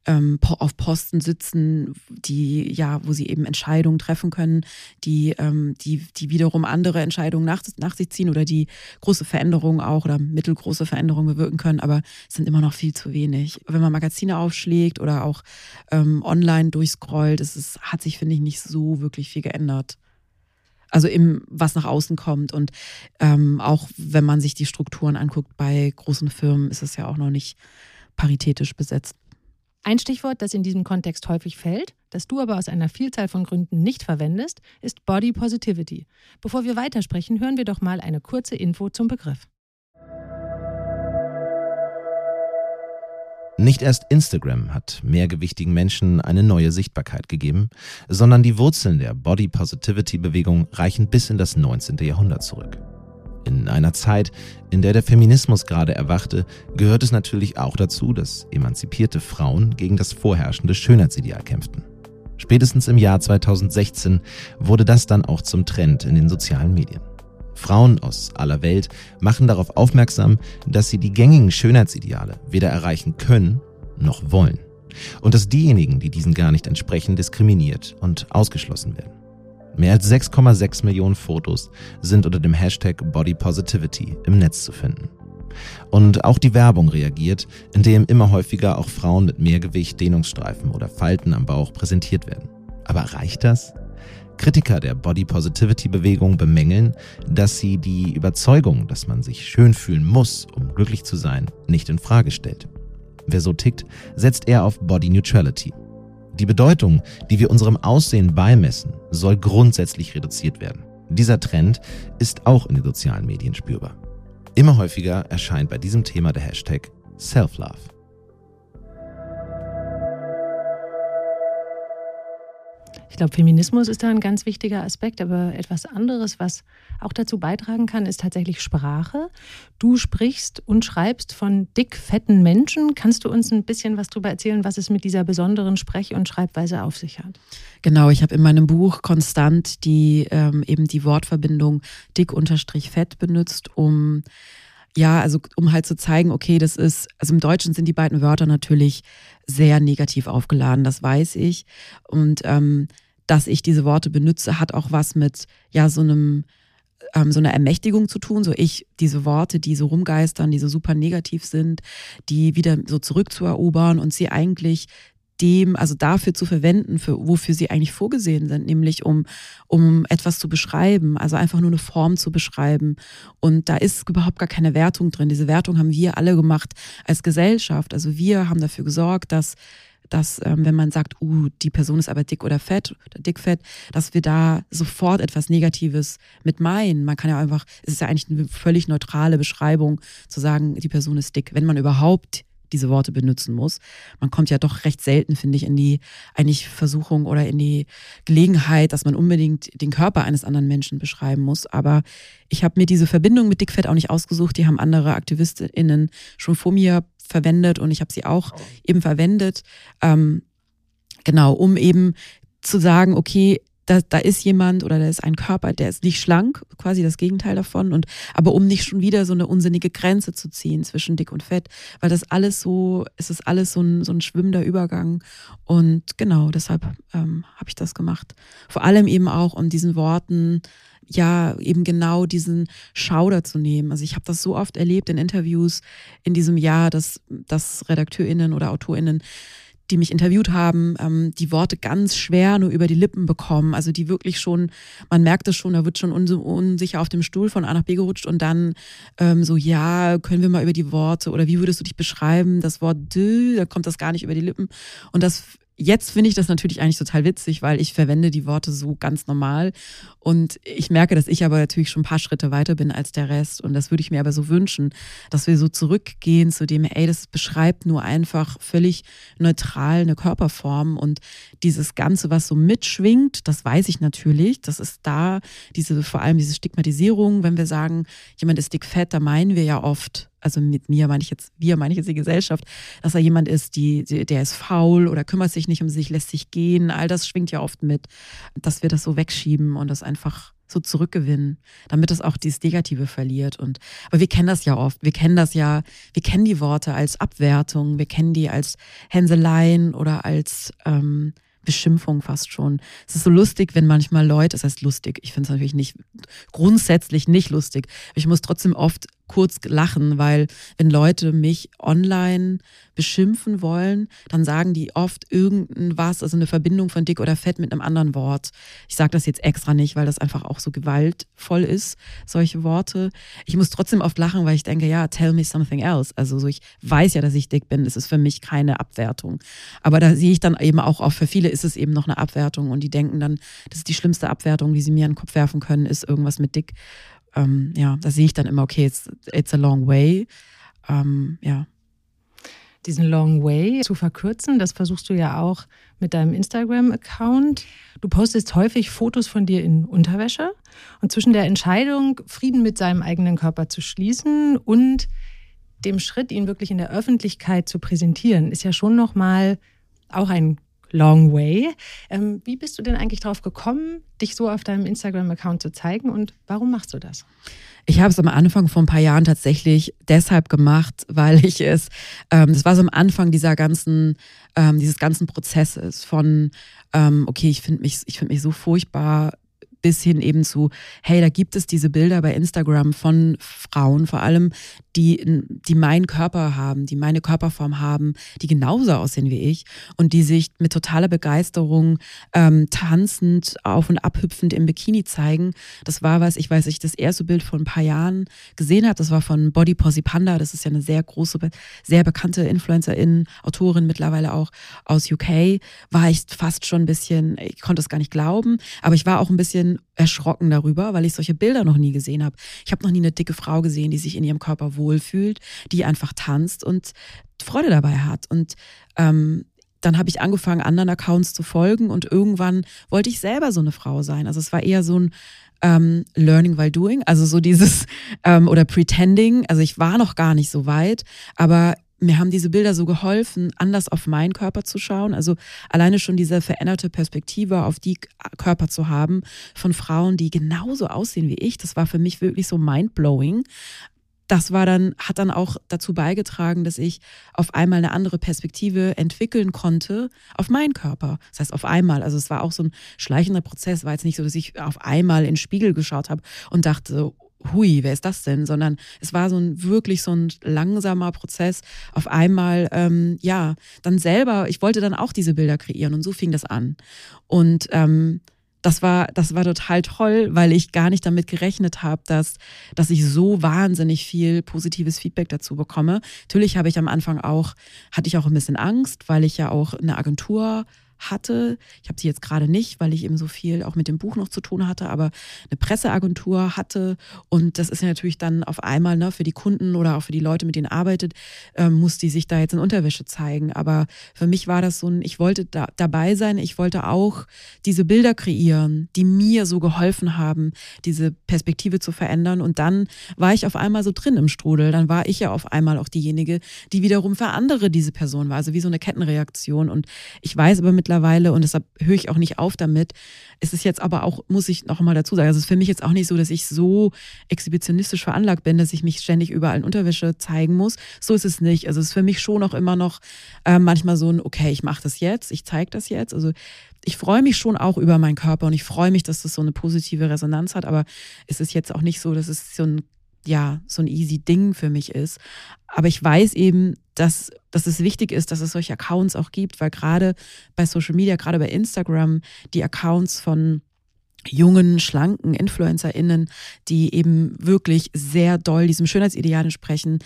Speaker 1: ähm, auf Posten sitzen, die ja, wo sie eben Entscheidungen treffen können, die, ähm, die, die wiederum andere Entscheidungen nach, nach sich ziehen oder die große Veränderungen auch oder mittelgroße Veränderungen bewirken können, aber es sind immer noch viel zu wenig. Wenn man Magazine aufschlägt oder auch ähm, online durchscrollt, es ist, hat sich, finde ich, nicht so wirklich viel geändert. Also im, was nach außen kommt. Und ähm, auch wenn man sich die Strukturen anguckt bei großen Firmen, ist es ja auch noch nicht paritätisch besetzt.
Speaker 2: Ein Stichwort, das in diesem Kontext häufig fällt, das du aber aus einer Vielzahl von Gründen nicht verwendest, ist Body Positivity. Bevor wir weitersprechen, hören wir doch mal eine kurze Info zum Begriff.
Speaker 3: Nicht erst Instagram hat mehrgewichtigen Menschen eine neue Sichtbarkeit gegeben, sondern die Wurzeln der Body Positivity Bewegung reichen bis in das 19. Jahrhundert zurück. In einer Zeit, in der der Feminismus gerade erwachte, gehört es natürlich auch dazu, dass emanzipierte Frauen gegen das vorherrschende Schönheitsideal kämpften. Spätestens im Jahr 2016 wurde das dann auch zum Trend in den sozialen Medien. Frauen aus aller Welt machen darauf aufmerksam, dass sie die gängigen Schönheitsideale weder erreichen können noch wollen. Und dass diejenigen, die diesen gar nicht entsprechen, diskriminiert und ausgeschlossen werden. Mehr als 6,6 Millionen Fotos sind unter dem Hashtag Body Positivity im Netz zu finden. Und auch die Werbung reagiert, indem immer häufiger auch Frauen mit Mehrgewicht, Dehnungsstreifen oder Falten am Bauch präsentiert werden. Aber reicht das? Kritiker der Body Positivity Bewegung bemängeln, dass sie die Überzeugung, dass man sich schön fühlen muss, um glücklich zu sein, nicht in Frage stellt. Wer so tickt, setzt eher auf Body Neutrality. Die Bedeutung, die wir unserem Aussehen beimessen, soll grundsätzlich reduziert werden. Dieser Trend ist auch in den sozialen Medien spürbar. Immer häufiger erscheint bei diesem Thema der Hashtag Self-Love.
Speaker 2: Ich glaube, Feminismus ist da ein ganz wichtiger Aspekt, aber etwas anderes, was auch dazu beitragen kann, ist tatsächlich Sprache. Du sprichst und schreibst von dick, fetten Menschen. Kannst du uns ein bisschen was darüber erzählen, was es mit dieser besonderen Sprech- und Schreibweise auf sich hat?
Speaker 1: Genau, ich habe in meinem Buch konstant die ähm, eben die Wortverbindung dick-fett benutzt, um ja, also um halt zu zeigen, okay, das ist, also im Deutschen sind die beiden Wörter natürlich sehr negativ aufgeladen, das weiß ich. Und ähm, dass ich diese Worte benutze, hat auch was mit ja so einem ähm, so einer Ermächtigung zu tun, so ich diese Worte, die so rumgeistern, die so super negativ sind, die wieder so zurückzuerobern und sie eigentlich dem, also dafür zu verwenden, für, wofür sie eigentlich vorgesehen sind, nämlich um, um etwas zu beschreiben, also einfach nur eine Form zu beschreiben. Und da ist überhaupt gar keine Wertung drin. Diese Wertung haben wir alle gemacht als Gesellschaft. Also wir haben dafür gesorgt, dass dass ähm, wenn man sagt, uh, die Person ist aber dick oder fett oder dickfett, dass wir da sofort etwas Negatives mit meinen. Man kann ja einfach, es ist ja eigentlich eine völlig neutrale Beschreibung zu sagen, die Person ist dick, wenn man überhaupt diese Worte benutzen muss. Man kommt ja doch recht selten, finde ich, in die eigentlich Versuchung oder in die Gelegenheit, dass man unbedingt den Körper eines anderen Menschen beschreiben muss. Aber ich habe mir diese Verbindung mit Dickfett auch nicht ausgesucht. Die haben andere AktivistInnen schon vor mir verwendet und ich habe sie auch eben verwendet. Ähm, genau, um eben zu sagen, okay, da, da ist jemand oder da ist ein Körper, der ist nicht schlank, quasi das Gegenteil davon. Und aber um nicht schon wieder so eine unsinnige Grenze zu ziehen zwischen dick und fett, weil das alles so, es ist alles so ein, so ein schwimmender Übergang. Und genau, deshalb ähm, habe ich das gemacht. Vor allem eben auch um diesen Worten ja eben genau diesen Schauder zu nehmen. Also ich habe das so oft erlebt in Interviews in diesem Jahr, dass, dass RedakteurInnen oder AutorInnen die mich interviewt haben, ähm, die Worte ganz schwer nur über die Lippen bekommen. Also die wirklich schon, man merkt es schon, da wird schon unsicher auf dem Stuhl von A nach B gerutscht und dann ähm, so, ja, können wir mal über die Worte oder wie würdest du dich beschreiben? Das Wort de, da kommt das gar nicht über die Lippen. Und das Jetzt finde ich das natürlich eigentlich total witzig, weil ich verwende die Worte so ganz normal. Und ich merke, dass ich aber natürlich schon ein paar Schritte weiter bin als der Rest. Und das würde ich mir aber so wünschen, dass wir so zurückgehen zu dem, ey, das beschreibt nur einfach völlig neutral eine Körperform. Und dieses Ganze, was so mitschwingt, das weiß ich natürlich, das ist da, diese, vor allem diese Stigmatisierung, wenn wir sagen, jemand ist dick fett, da meinen wir ja oft, also mit mir meine ich jetzt, wir meine ich jetzt die Gesellschaft, dass da jemand ist, die, der ist faul oder kümmert sich nicht um sich, lässt sich gehen. All das schwingt ja oft mit, dass wir das so wegschieben und das einfach so zurückgewinnen, damit es auch dieses Negative verliert. Und aber wir kennen das ja oft. Wir kennen das ja, wir kennen die Worte als Abwertung, wir kennen die als Hänseleien oder als ähm, Beschimpfung fast schon. Es ist so lustig, wenn manchmal Leute, das heißt lustig, ich finde es natürlich nicht grundsätzlich nicht lustig. Ich muss trotzdem oft kurz lachen, weil wenn Leute mich online beschimpfen wollen, dann sagen die oft irgendwas, also eine Verbindung von dick oder fett mit einem anderen Wort. Ich sage das jetzt extra nicht, weil das einfach auch so gewaltvoll ist, solche Worte. Ich muss trotzdem oft lachen, weil ich denke, ja, tell me something else. Also so, ich weiß ja, dass ich dick bin. Es ist für mich keine Abwertung. Aber da sehe ich dann eben auch, auch für viele ist es eben noch eine Abwertung und die denken dann, das ist die schlimmste Abwertung, die sie mir in den Kopf werfen können, ist irgendwas mit dick ähm, ja, da sehe ich dann immer, okay, it's, it's a long way. Ähm, ja.
Speaker 2: Diesen Long Way zu verkürzen, das versuchst du ja auch mit deinem Instagram-Account. Du postest häufig Fotos von dir in Unterwäsche und zwischen der Entscheidung, Frieden mit seinem eigenen Körper zu schließen und dem Schritt, ihn wirklich in der Öffentlichkeit zu präsentieren, ist ja schon nochmal auch ein long way. Ähm, wie bist du denn eigentlich darauf gekommen, dich so auf deinem Instagram-Account zu zeigen und warum machst du das?
Speaker 1: Ich habe es am Anfang vor ein paar Jahren tatsächlich deshalb gemacht, weil ich es, ähm, das war so am Anfang dieser ganzen, ähm, dieses ganzen Prozesses von, ähm, okay, ich finde mich, ich finde mich so furchtbar bis hin eben zu, hey, da gibt es diese Bilder bei Instagram von Frauen vor allem, die, die meinen Körper haben, die meine Körperform haben, die genauso aussehen wie ich und die sich mit totaler Begeisterung ähm, tanzend auf und abhüpfend im Bikini zeigen. Das war was, ich weiß, ich das erste Bild vor ein paar Jahren gesehen habe, das war von Body Posy Panda, das ist ja eine sehr große, sehr bekannte Influencerin, Autorin mittlerweile auch aus UK, war ich fast schon ein bisschen, ich konnte es gar nicht glauben, aber ich war auch ein bisschen erschrocken darüber, weil ich solche Bilder noch nie gesehen habe. Ich habe noch nie eine dicke Frau gesehen, die sich in ihrem Körper wohlfühlt, die einfach tanzt und Freude dabei hat. Und ähm, dann habe ich angefangen, anderen Accounts zu folgen und irgendwann wollte ich selber so eine Frau sein. Also es war eher so ein ähm, Learning while doing, also so dieses [LAUGHS] ähm, oder Pretending. Also ich war noch gar nicht so weit, aber mir haben diese Bilder so geholfen, anders auf meinen Körper zu schauen. Also alleine schon diese veränderte Perspektive auf die Körper zu haben von Frauen, die genauso aussehen wie ich. Das war für mich wirklich so mindblowing. Das war dann, hat dann auch dazu beigetragen, dass ich auf einmal eine andere Perspektive entwickeln konnte auf meinen Körper. Das heißt, auf einmal, also es war auch so ein schleichender Prozess, war jetzt nicht so, dass ich auf einmal in den Spiegel geschaut habe und dachte, hui, wer ist das denn? Sondern es war so ein wirklich so ein langsamer Prozess. Auf einmal, ähm, ja, dann selber, ich wollte dann auch diese Bilder kreieren und so fing das an. Und ähm, das war, das war total toll, weil ich gar nicht damit gerechnet habe, dass, dass ich so wahnsinnig viel positives Feedback dazu bekomme. Natürlich habe ich am Anfang auch, hatte ich auch ein bisschen Angst, weil ich ja auch eine Agentur hatte. Ich habe sie jetzt gerade nicht, weil ich eben so viel auch mit dem Buch noch zu tun hatte, aber eine Presseagentur hatte. Und das ist ja natürlich dann auf einmal ne, für die Kunden oder auch für die Leute, mit denen arbeitet, äh, muss die sich da jetzt in Unterwäsche zeigen. Aber für mich war das so ein, ich wollte da, dabei sein, ich wollte auch diese Bilder kreieren, die mir so geholfen haben, diese Perspektive zu verändern. Und dann war ich auf einmal so drin im Strudel. Dann war ich ja auf einmal auch diejenige, die wiederum für andere diese Person war. Also wie so eine Kettenreaktion. Und ich weiß aber mit mittlerweile und deshalb höre ich auch nicht auf damit. Es ist jetzt aber auch, muss ich noch mal dazu sagen, also es ist für mich jetzt auch nicht so, dass ich so exhibitionistisch veranlagt bin, dass ich mich ständig überall in Unterwäsche zeigen muss. So ist es nicht. Also es ist für mich schon auch immer noch äh, manchmal so ein, okay, ich mache das jetzt, ich zeige das jetzt. Also ich freue mich schon auch über meinen Körper und ich freue mich, dass das so eine positive Resonanz hat, aber es ist jetzt auch nicht so, dass es so ein ja, so ein easy Ding für mich ist. Aber ich weiß eben, dass, dass es wichtig ist, dass es solche Accounts auch gibt, weil gerade bei Social Media, gerade bei Instagram, die Accounts von jungen, schlanken InfluencerInnen, die eben wirklich sehr doll diesem Schönheitsideal entsprechen,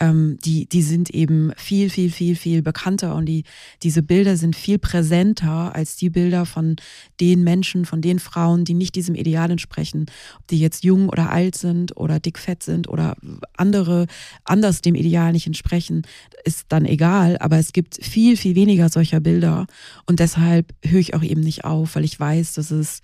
Speaker 1: ähm, die, die sind eben viel, viel, viel, viel bekannter und die, diese Bilder sind viel präsenter als die Bilder von den Menschen, von den Frauen, die nicht diesem Ideal entsprechen. Ob die jetzt jung oder alt sind oder dickfett sind oder andere anders dem Ideal nicht entsprechen, ist dann egal. Aber es gibt viel, viel weniger solcher Bilder und deshalb höre ich auch eben nicht auf, weil ich weiß, dass es,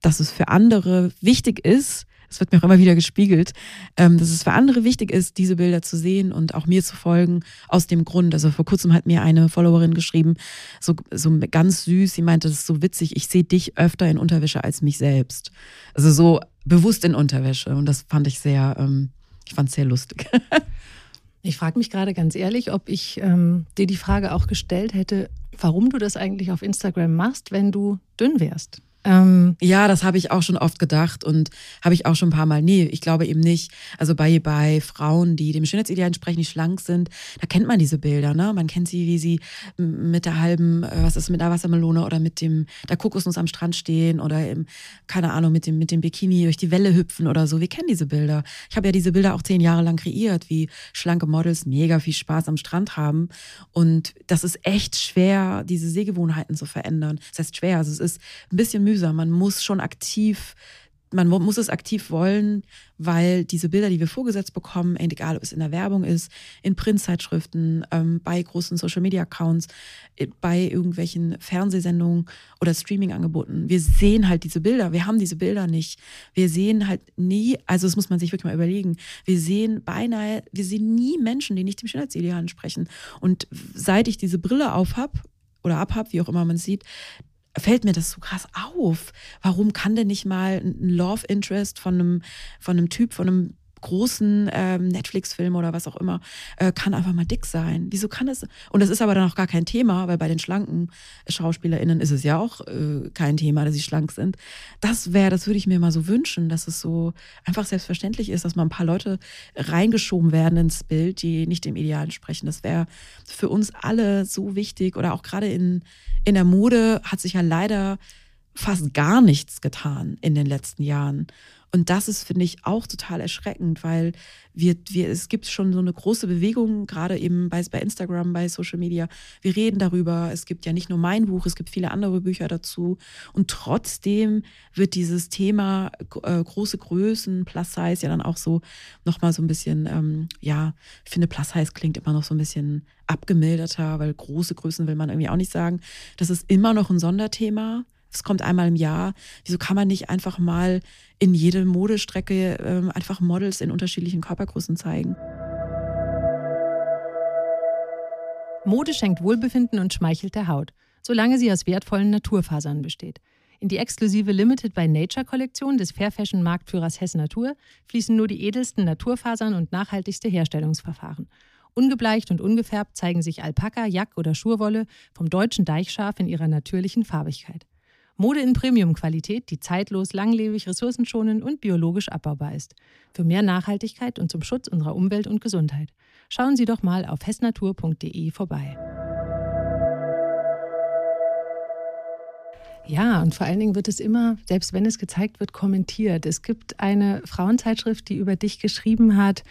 Speaker 1: dass es für andere wichtig ist, es wird mir auch immer wieder gespiegelt, ähm, dass es für andere wichtig ist, diese Bilder zu sehen und auch mir zu folgen, aus dem Grund. Also vor kurzem hat mir eine Followerin geschrieben, so, so ganz süß, sie meinte, das ist so witzig, ich sehe dich öfter in Unterwäsche als mich selbst. Also so bewusst in Unterwäsche. Und das fand ich sehr, ähm, ich fand es sehr lustig. [LAUGHS]
Speaker 2: Ich frage mich gerade ganz ehrlich, ob ich ähm, dir die Frage auch gestellt hätte, warum du das eigentlich auf Instagram machst, wenn du dünn wärst.
Speaker 1: Ähm, ja, das habe ich auch schon oft gedacht und habe ich auch schon ein paar Mal. Nee, ich glaube eben nicht. Also bei, bei Frauen, die dem Schönheitsideal entsprechen, die schlank sind, da kennt man diese Bilder, ne? Man kennt sie, wie sie mit der halben, äh, was ist mit der Wassermelone oder mit dem, der Kokosnuss am Strand stehen oder im, keine Ahnung, mit dem, mit dem Bikini durch die Welle hüpfen oder so. Wir kennen diese Bilder. Ich habe ja diese Bilder auch zehn Jahre lang kreiert, wie schlanke Models mega viel Spaß am Strand haben. Und das ist echt schwer, diese Sehgewohnheiten zu verändern. Das heißt schwer, also es ist ein bisschen mühsam mühsam. Man muss schon aktiv, man muss es aktiv wollen, weil diese Bilder, die wir vorgesetzt bekommen, egal ob es in der Werbung ist, in Printzeitschriften, ähm, bei großen Social-Media-Accounts, äh, bei irgendwelchen Fernsehsendungen oder Streaming-Angeboten, wir sehen halt diese Bilder. Wir haben diese Bilder nicht. Wir sehen halt nie, also das muss man sich wirklich mal überlegen, wir sehen beinahe, wir sehen nie Menschen, die nicht dem Schönheitsideal entsprechen. Und seit ich diese Brille auf habe, oder abhab, wie auch immer man sieht, fällt mir das so krass auf. Warum kann denn nicht mal ein Love Interest von einem, von einem Typ, von einem großen ähm, Netflix-Film oder was auch immer, äh, kann einfach mal dick sein. Wieso kann es? Und das ist aber dann auch gar kein Thema, weil bei den schlanken SchauspielerInnen ist es ja auch äh, kein Thema, dass sie schlank sind. Das wäre, das würde ich mir mal so wünschen, dass es so einfach selbstverständlich ist, dass mal ein paar Leute reingeschoben werden ins Bild, die nicht dem Ideal entsprechen. Das wäre für uns alle so wichtig oder auch gerade in, in der Mode hat sich ja leider fast gar nichts getan in den letzten Jahren. Und das ist, finde ich, auch total erschreckend, weil wir, wir, es gibt schon so eine große Bewegung, gerade eben bei, bei Instagram, bei Social Media. Wir reden darüber. Es gibt ja nicht nur mein Buch, es gibt viele andere Bücher dazu. Und trotzdem wird dieses Thema äh, große Größen, Plus Size ja dann auch so nochmal so ein bisschen, ähm, ja, ich finde Plus Size klingt immer noch so ein bisschen abgemilderter, weil große Größen will man irgendwie auch nicht sagen. Das ist immer noch ein Sonderthema es kommt einmal im Jahr. Wieso kann man nicht einfach mal in jede Modestrecke äh, einfach Models in unterschiedlichen Körpergrößen zeigen?
Speaker 2: Mode schenkt Wohlbefinden und schmeichelt der Haut, solange sie aus wertvollen Naturfasern besteht. In die exklusive Limited by Nature Kollektion des Fair Fashion Marktführers Hess Natur fließen nur die edelsten Naturfasern und nachhaltigste Herstellungsverfahren. Ungebleicht und ungefärbt zeigen sich Alpaka, Jack oder Schurwolle vom deutschen Deichschaf in ihrer natürlichen Farbigkeit. Mode in Premium-Qualität, die zeitlos, langlebig, ressourcenschonend und biologisch abbaubar ist. Für mehr Nachhaltigkeit und zum Schutz unserer Umwelt und Gesundheit. Schauen Sie doch mal auf hessnatur.de vorbei. Ja, und vor allen Dingen wird es immer, selbst wenn es gezeigt wird, kommentiert. Es gibt eine Frauenzeitschrift, die über dich geschrieben hat,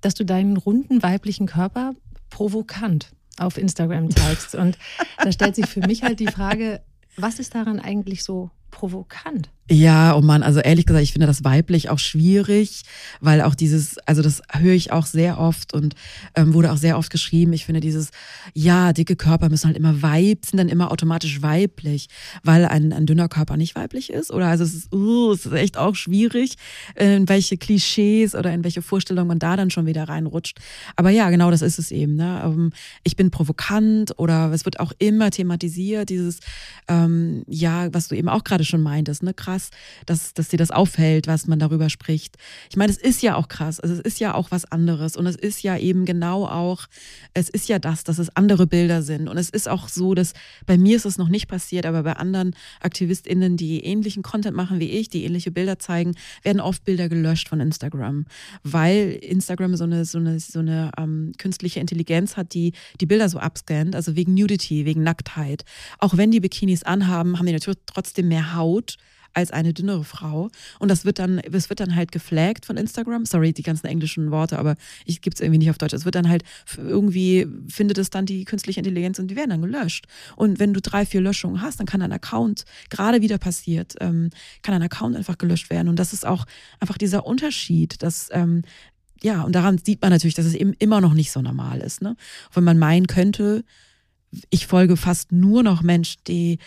Speaker 2: dass du deinen runden weiblichen Körper provokant auf Instagram zeigst. Und da stellt sich für mich halt die Frage, was ist daran eigentlich so provokant?
Speaker 1: Ja, oh Mann, also ehrlich gesagt, ich finde das weiblich auch schwierig, weil auch dieses, also das höre ich auch sehr oft und ähm, wurde auch sehr oft geschrieben. Ich finde dieses, ja, dicke Körper müssen halt immer weib, sind dann immer automatisch weiblich, weil ein, ein dünner Körper nicht weiblich ist. Oder also es ist, uh, es ist echt auch schwierig, in welche Klischees oder in welche Vorstellungen man da dann schon wieder reinrutscht. Aber ja, genau das ist es eben. Ne? Ähm, ich bin provokant oder es wird auch immer thematisiert, dieses, ähm, ja, was du eben auch gerade schon meintest, ne? Krass, dass, dass dir das auffällt, was man darüber spricht. Ich meine, es ist ja auch krass. Also es ist ja auch was anderes. Und es ist ja eben genau auch, es ist ja das, dass es andere Bilder sind. Und es ist auch so, dass bei mir ist es noch nicht passiert, aber bei anderen AktivistInnen, die ähnlichen Content machen wie ich, die ähnliche Bilder zeigen, werden oft Bilder gelöscht von Instagram. Weil Instagram so eine, so eine, so eine ähm, künstliche Intelligenz hat, die die Bilder so abscannt, also wegen Nudity, wegen Nacktheit. Auch wenn die Bikinis anhaben, haben die natürlich trotzdem mehr Haut als eine dünnere Frau. Und das wird dann, es wird dann halt geflaggt von Instagram. Sorry, die ganzen englischen Worte, aber ich gebe es irgendwie nicht auf Deutsch. Es wird dann halt irgendwie, findet es dann die künstliche Intelligenz und die werden dann gelöscht. Und wenn du drei, vier Löschungen hast, dann kann dein Account, gerade wieder passiert, ähm, kann dein Account einfach gelöscht werden. Und das ist auch einfach dieser Unterschied, dass ähm, ja, und daran sieht man natürlich, dass es eben immer noch nicht so normal ist. Ne? Wenn man meinen könnte, ich folge fast nur noch Menschen, die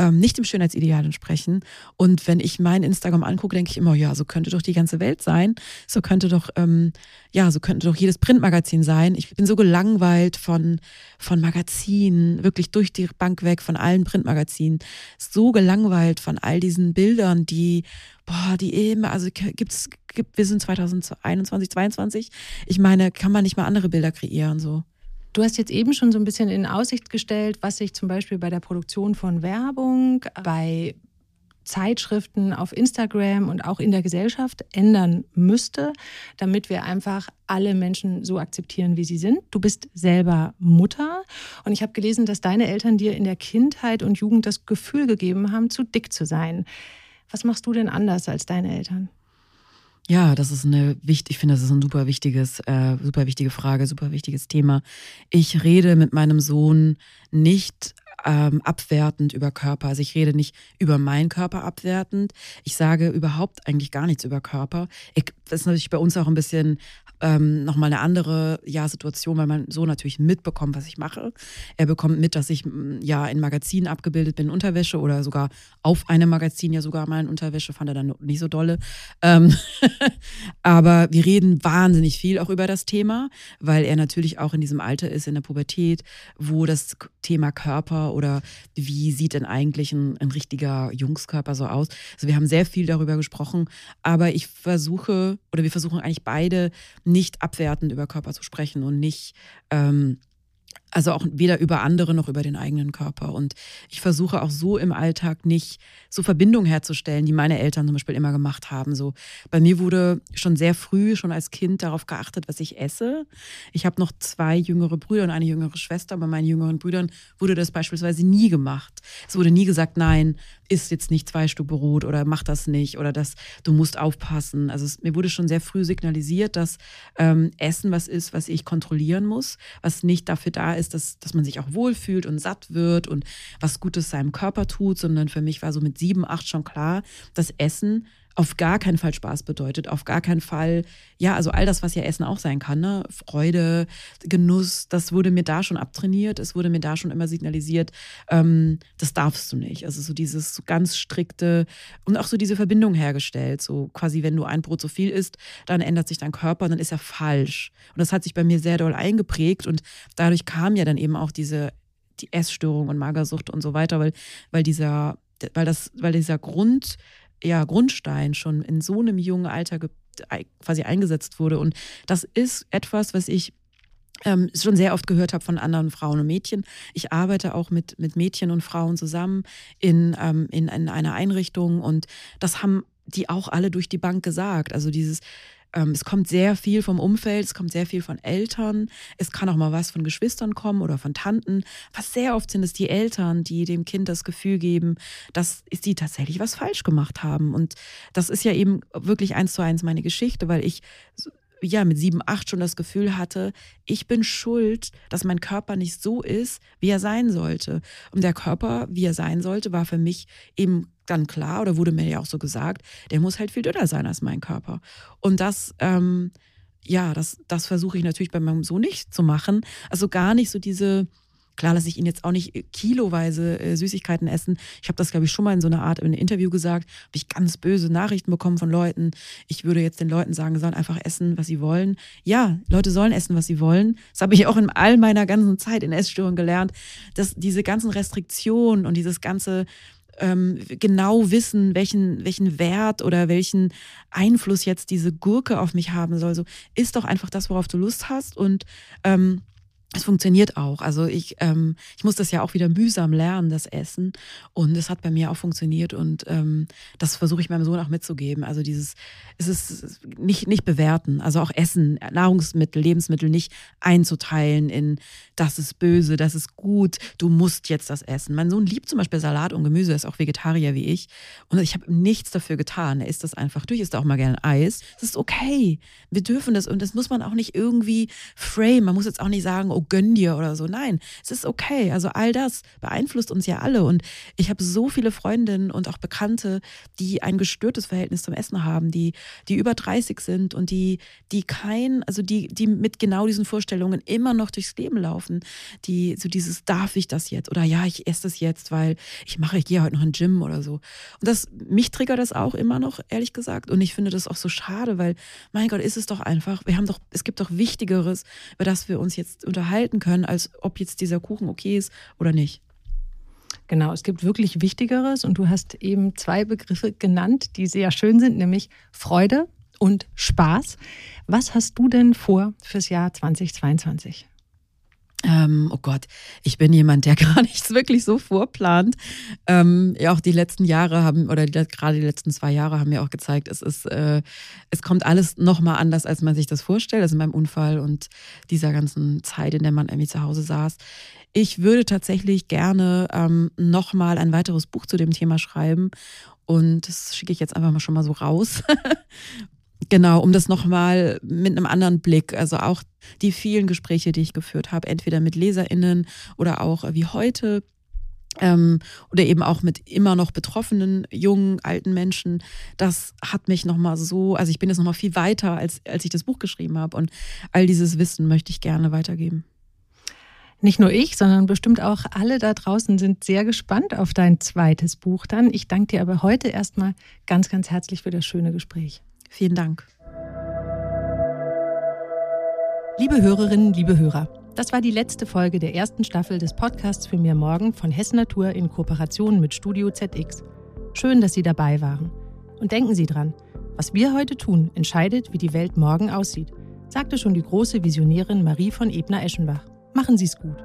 Speaker 1: ähm, nicht dem Schönheitsideal entsprechen. Und wenn ich mein Instagram angucke, denke ich immer, ja, so könnte doch die ganze Welt sein. So könnte doch, ähm, ja, so könnte doch jedes Printmagazin sein. Ich bin so gelangweilt von, von Magazinen, wirklich durch die Bank weg, von allen Printmagazinen. So gelangweilt von all diesen Bildern, die, boah, die immer, also gibt's, gibt, wir sind 2021, 2022. Ich meine, kann man nicht mal andere Bilder kreieren, so.
Speaker 2: Du hast jetzt eben schon so ein bisschen in Aussicht gestellt, was sich zum Beispiel bei der Produktion von Werbung, bei Zeitschriften auf Instagram und auch in der Gesellschaft ändern müsste, damit wir einfach alle Menschen so akzeptieren, wie sie sind. Du bist selber Mutter und ich habe gelesen, dass deine Eltern dir in der Kindheit und Jugend das Gefühl gegeben haben, zu dick zu sein. Was machst du denn anders als deine Eltern?
Speaker 1: Ja, das ist eine wichtig, ich finde, das ist ein super wichtiges, äh, super wichtige Frage, super wichtiges Thema. Ich rede mit meinem Sohn nicht ähm, abwertend über Körper. Also ich rede nicht über meinen Körper abwertend. Ich sage überhaupt eigentlich gar nichts über Körper. Ich, das ist natürlich bei uns auch ein bisschen ähm, nochmal eine andere ja, Situation, weil man so natürlich mitbekommt, was ich mache. Er bekommt mit, dass ich mm, ja in Magazinen abgebildet bin, Unterwäsche oder sogar auf einem Magazin ja sogar mal in Unterwäsche, fand er dann nicht so dolle. Ähm [LAUGHS] Aber wir reden wahnsinnig viel auch über das Thema, weil er natürlich auch in diesem Alter ist, in der Pubertät, wo das Thema Körper oder wie sieht denn eigentlich ein, ein richtiger Jungskörper so aus. Also wir haben sehr viel darüber gesprochen, aber ich versuche oder wir versuchen eigentlich beide nicht abwertend über Körper zu sprechen und nicht ähm, also auch weder über andere noch über den eigenen Körper. Und ich versuche auch so im Alltag nicht so Verbindungen herzustellen, die meine Eltern zum Beispiel immer gemacht haben. So bei mir wurde schon sehr früh, schon als Kind darauf geachtet, was ich esse. Ich habe noch zwei jüngere Brüder und eine jüngere Schwester. Bei meinen jüngeren Brüdern wurde das beispielsweise nie gemacht. Es wurde nie gesagt, nein, isst jetzt nicht zwei Stück Brot oder mach das nicht oder das, du musst aufpassen. Also es, mir wurde schon sehr früh signalisiert, dass ähm, Essen was ist, was ich kontrollieren muss, was nicht dafür da ist, dass, dass man sich auch wohlfühlt und satt wird und was Gutes seinem Körper tut, sondern für mich war so mit sieben, acht schon klar, dass Essen auf gar keinen Fall Spaß bedeutet, auf gar keinen Fall, ja, also all das, was ja Essen auch sein kann, ne? Freude, Genuss, das wurde mir da schon abtrainiert, es wurde mir da schon immer signalisiert, ähm, das darfst du nicht. Also so dieses ganz strikte und auch so diese Verbindung hergestellt, so quasi, wenn du ein Brot zu viel isst, dann ändert sich dein Körper, dann ist er falsch. Und das hat sich bei mir sehr doll eingeprägt und dadurch kam ja dann eben auch diese die Essstörung und Magersucht und so weiter, weil, weil dieser, weil das, weil dieser Grund ja, Grundstein schon in so einem jungen Alter quasi eingesetzt wurde. Und das ist etwas, was ich ähm, schon sehr oft gehört habe von anderen Frauen und Mädchen. Ich arbeite auch mit, mit Mädchen und Frauen zusammen in, ähm, in, in einer Einrichtung und das haben die auch alle durch die Bank gesagt. Also dieses, ähm, es kommt sehr viel vom Umfeld, es kommt sehr viel von Eltern, es kann auch mal was von Geschwistern kommen oder von Tanten. Was sehr oft sind es die Eltern, die dem Kind das Gefühl geben, dass sie tatsächlich was falsch gemacht haben. Und das ist ja eben wirklich eins zu eins meine Geschichte, weil ich ja, mit sieben, acht schon das Gefühl hatte, ich bin schuld, dass mein Körper nicht so ist, wie er sein sollte. Und der Körper, wie er sein sollte, war für mich eben dann klar oder wurde mir ja auch so gesagt, der muss halt viel dünner sein als mein Körper. Und das, ähm, ja, das, das versuche ich natürlich bei meinem Sohn nicht zu machen. Also gar nicht so diese, Klar lasse ich ihn jetzt auch nicht kiloweise äh, Süßigkeiten essen. Ich habe das, glaube ich, schon mal in so einer Art in einem Interview gesagt. Habe ich ganz böse Nachrichten bekommen von Leuten. Ich würde jetzt den Leuten sagen, sie sollen einfach essen, was sie wollen. Ja, Leute sollen essen, was sie wollen. Das habe ich auch in all meiner ganzen Zeit in Essstörungen gelernt, dass diese ganzen Restriktionen und dieses ganze ähm, genau wissen, welchen, welchen Wert oder welchen Einfluss jetzt diese Gurke auf mich haben soll. So, ist doch einfach das, worauf du Lust hast und ähm, es funktioniert auch. Also ich, ähm, ich muss das ja auch wieder mühsam lernen, das Essen. Und es hat bei mir auch funktioniert und ähm, das versuche ich meinem Sohn auch mitzugeben. Also dieses, es ist nicht, nicht bewerten, also auch Essen, Nahrungsmittel, Lebensmittel nicht einzuteilen in das ist böse, das ist gut, du musst jetzt das essen. Mein Sohn liebt zum Beispiel Salat und Gemüse, ist auch Vegetarier wie ich. Und ich habe nichts dafür getan. Er isst das einfach durch, isst auch mal gerne Eis. Das ist okay. Wir dürfen das und das muss man auch nicht irgendwie frame. Man muss jetzt auch nicht sagen, gönn dir oder so. Nein, es ist okay. Also all das beeinflusst uns ja alle. Und ich habe so viele Freundinnen und auch Bekannte, die ein gestörtes Verhältnis zum Essen haben, die, die über 30 sind und die, die kein, also die, die mit genau diesen Vorstellungen immer noch durchs Leben laufen laufen, die so dieses, darf ich das jetzt? Oder ja, ich esse das jetzt, weil ich mache, ich gehe heute noch in den Gym oder so. Und das, mich triggert das auch immer noch, ehrlich gesagt. Und ich finde das auch so schade, weil, mein Gott, ist es doch einfach, wir haben doch, es gibt doch Wichtigeres, über das wir uns jetzt unterhalten können, als ob jetzt dieser Kuchen okay ist oder nicht.
Speaker 2: Genau, es gibt wirklich Wichtigeres und du hast eben zwei Begriffe genannt, die sehr schön sind, nämlich Freude und Spaß. Was hast du denn vor fürs Jahr 2022?
Speaker 1: Ähm, oh Gott, ich bin jemand, der [LAUGHS] gar nichts wirklich so vorplant. Ähm, ja, auch die letzten Jahre haben, oder die, gerade die letzten zwei Jahre haben mir auch gezeigt, es ist, äh, es kommt alles nochmal anders, als man sich das vorstellt. Also in meinem Unfall und dieser ganzen Zeit, in der man irgendwie zu Hause saß. Ich würde tatsächlich gerne ähm, nochmal ein weiteres Buch zu dem Thema schreiben. Und das schicke ich jetzt einfach mal schon mal so raus. [LAUGHS] Genau, um das nochmal mit einem anderen Blick, also auch die vielen Gespräche, die ich geführt habe, entweder mit LeserInnen oder auch wie heute ähm, oder eben auch mit immer noch betroffenen jungen, alten Menschen, das hat mich nochmal so, also ich bin jetzt nochmal viel weiter, als, als ich das Buch geschrieben habe und all dieses Wissen möchte ich gerne weitergeben.
Speaker 2: Nicht nur ich, sondern bestimmt auch alle da draußen sind sehr gespannt auf dein zweites Buch dann. Ich danke dir aber heute erstmal ganz, ganz herzlich für das schöne Gespräch.
Speaker 1: Vielen Dank.
Speaker 2: Liebe Hörerinnen, liebe Hörer, das war die letzte Folge der ersten Staffel des Podcasts für mir morgen von Hessen Natur in Kooperation mit Studio ZX. Schön, dass Sie dabei waren. Und denken Sie dran, was wir heute tun, entscheidet, wie die Welt morgen aussieht, sagte schon die große Visionärin Marie von Ebner-Eschenbach. Machen Sie es gut.